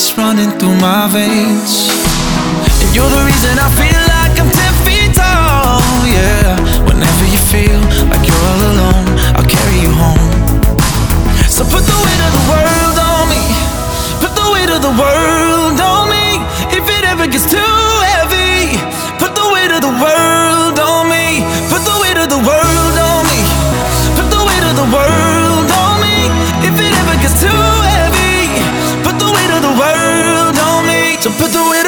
It's running through my veins. So put the weight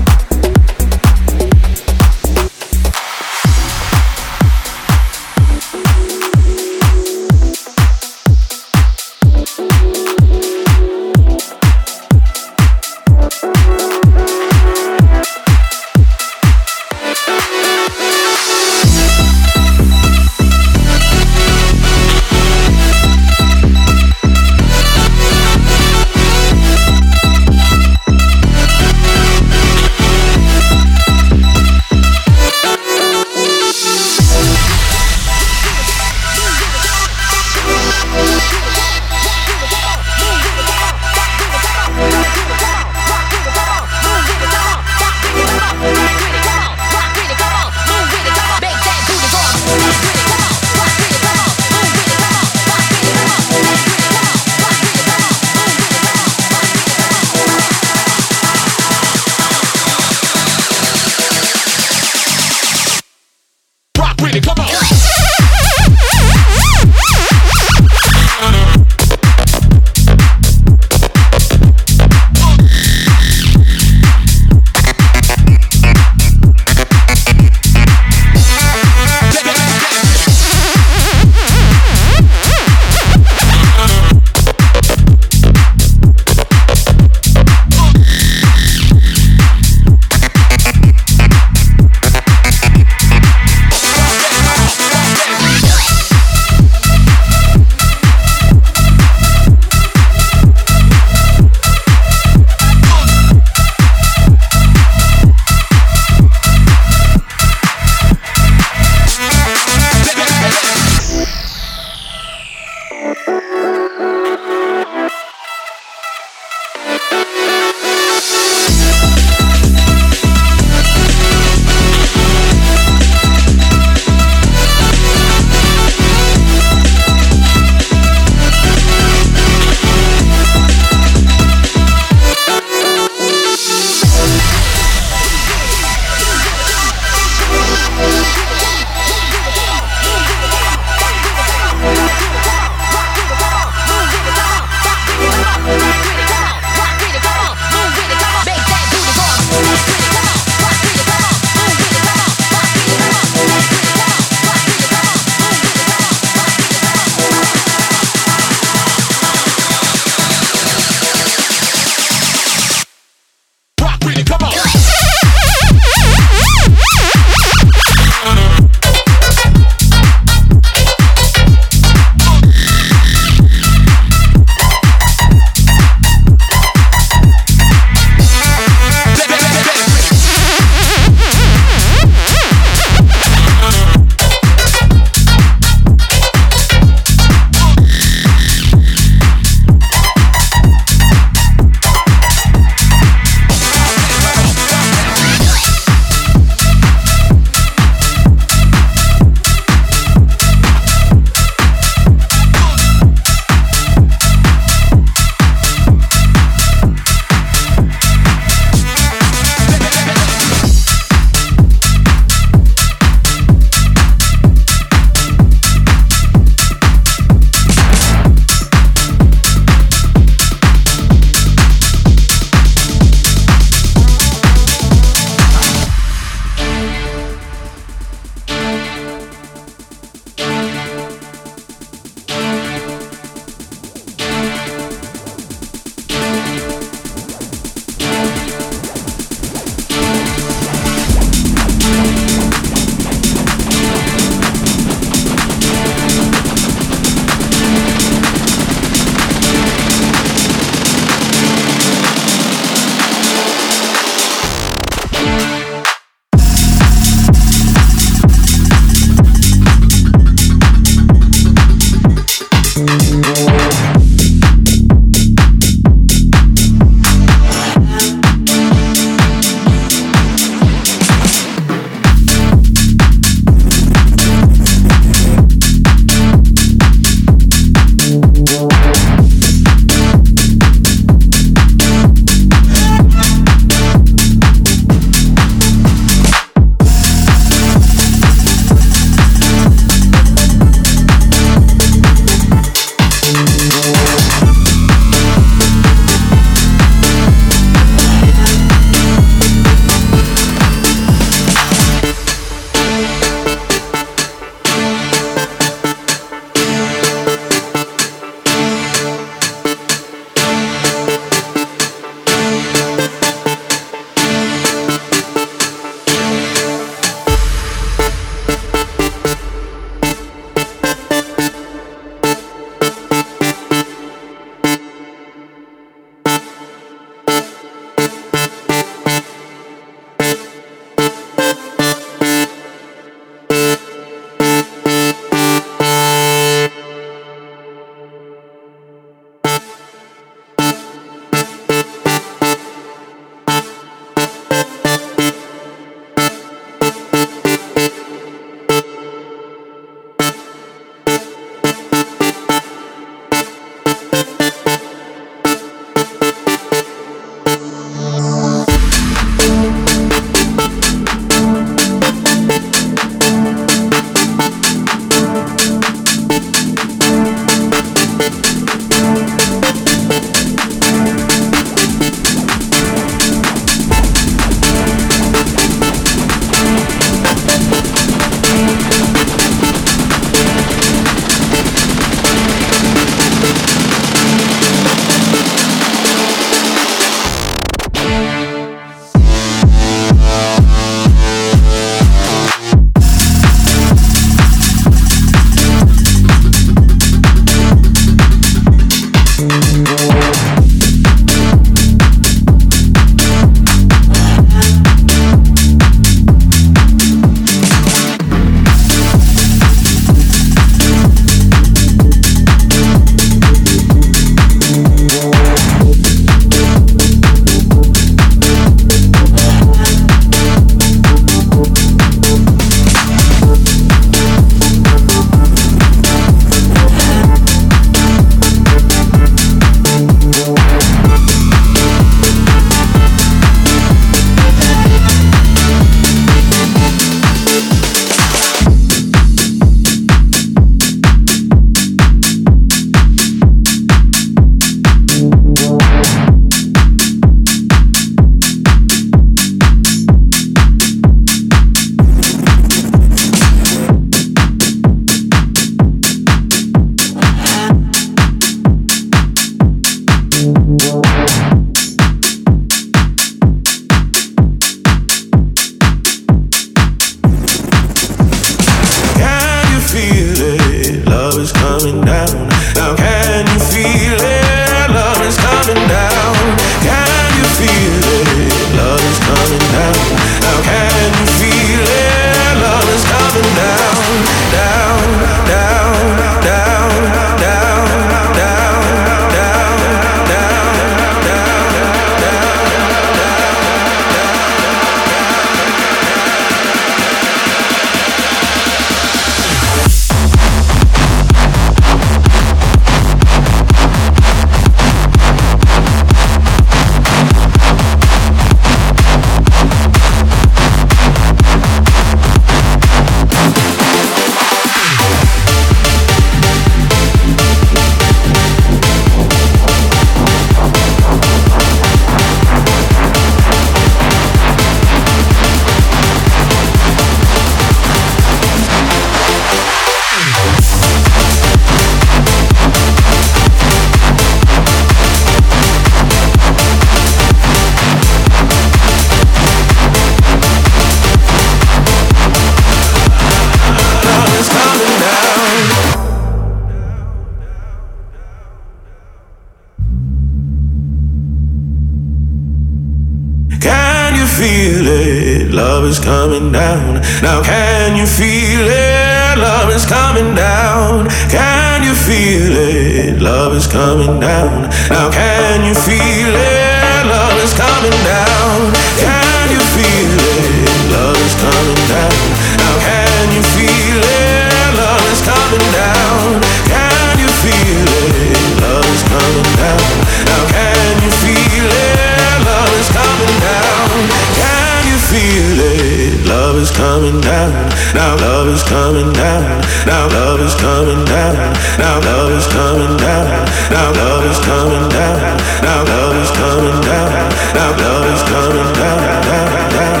Now love is coming down. Now love is coming down. Now love is coming down. Now love is coming down. Now love is coming down. Now love is coming down. I got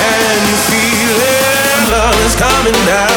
And you feel it love is coming down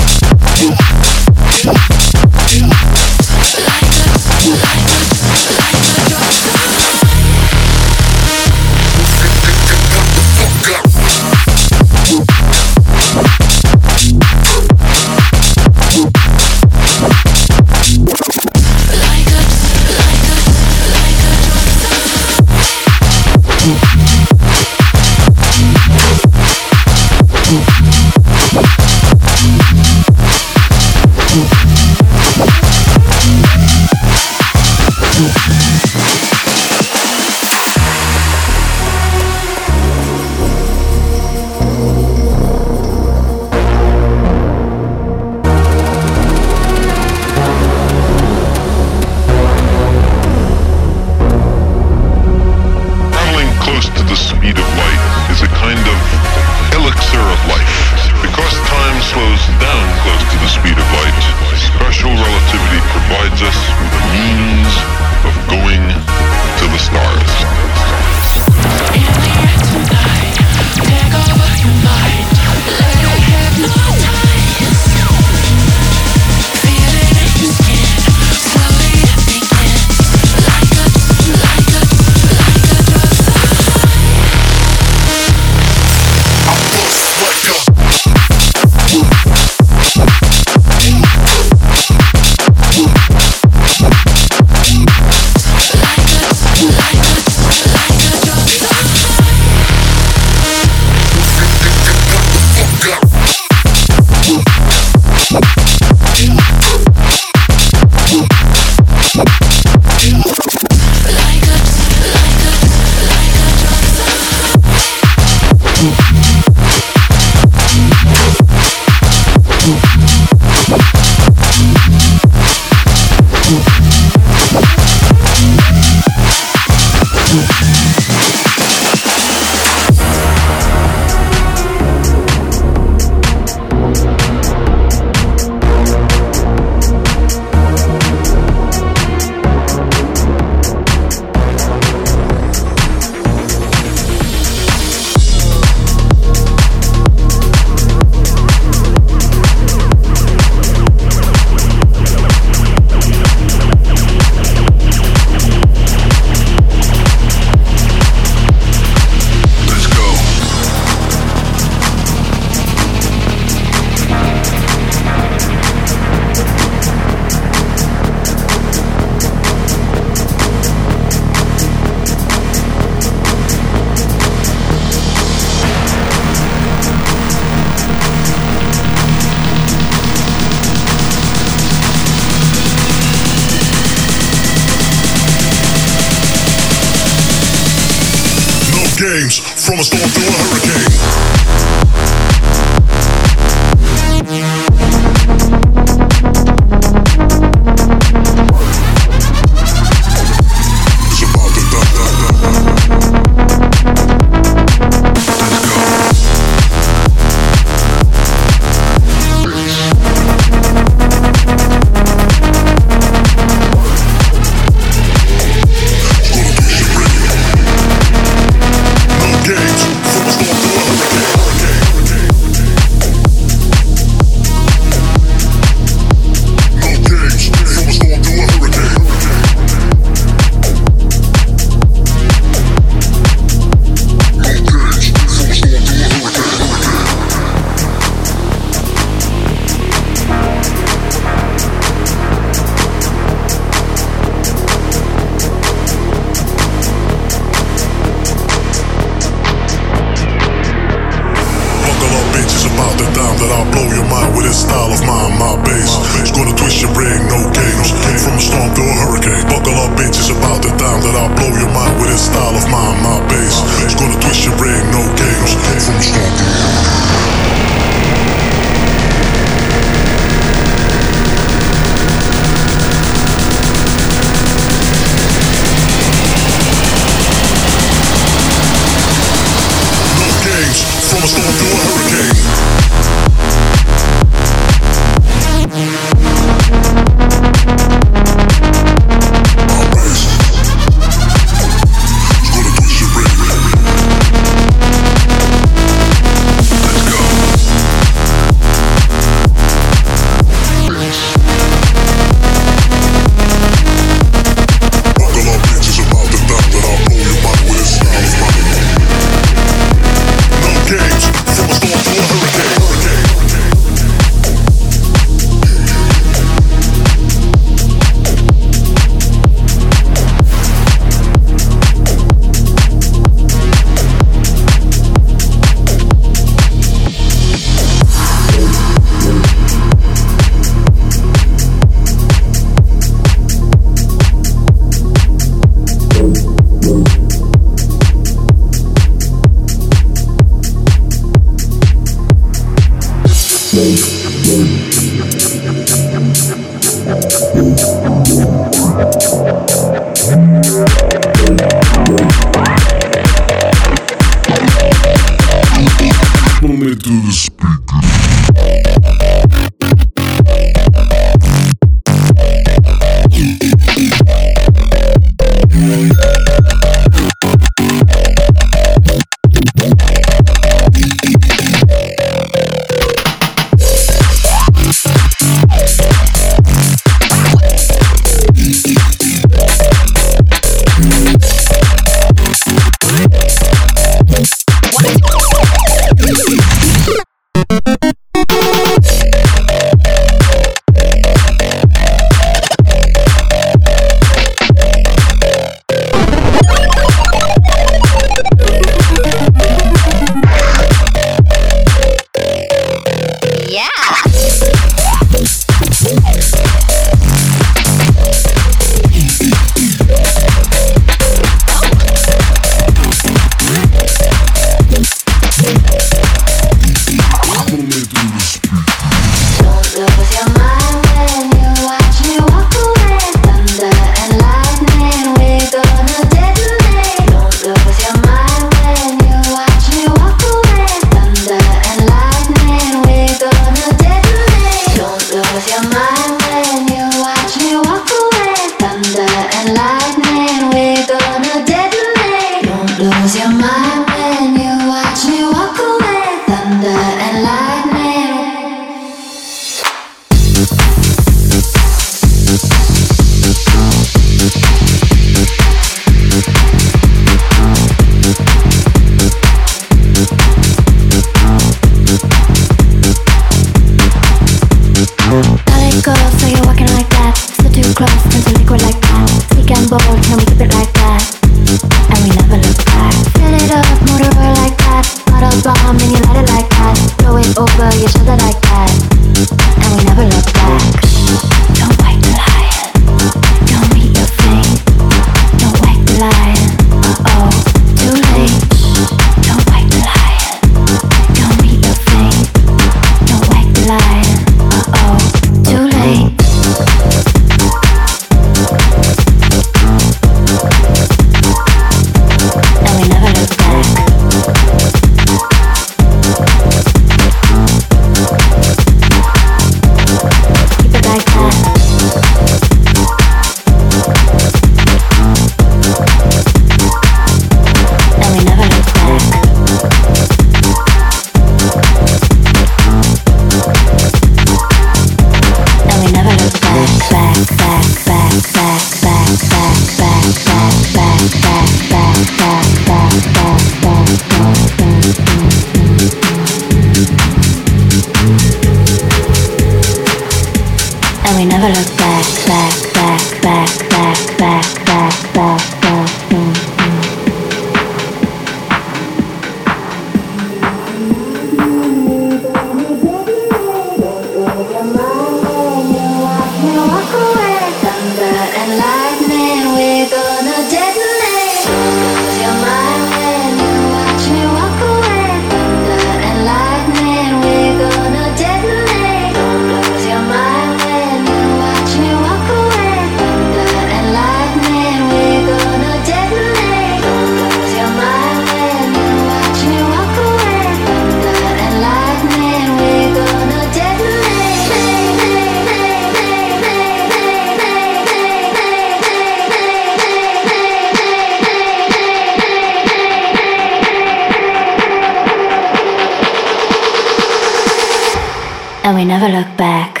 and we never look back.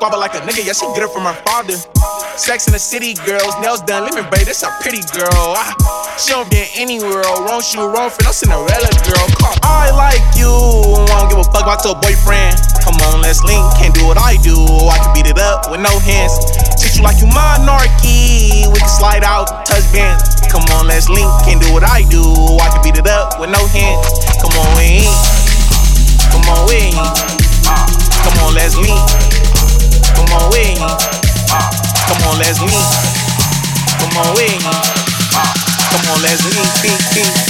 squabble like a nigga, yeah, she get it from her father. Sex in the city, girls, nails done, living babe, that's a pretty girl. I, she don't get any world, wrong shoe, wrong fit, no Cinderella girl. Come. I like you, I don't give a fuck about your boyfriend. Come on, let's link, can't do what I do, I can beat it up with no hands. Treat you like you monarchy, we can slide out, touch bands. Come on, let's link, can't do what I do, I can beat it up with no hands. Come on, we ain't. Come on, we ain't. Ah, come on, let's link. Come on with me. Come on, let's meet. Come on with me. Come on, let's meet.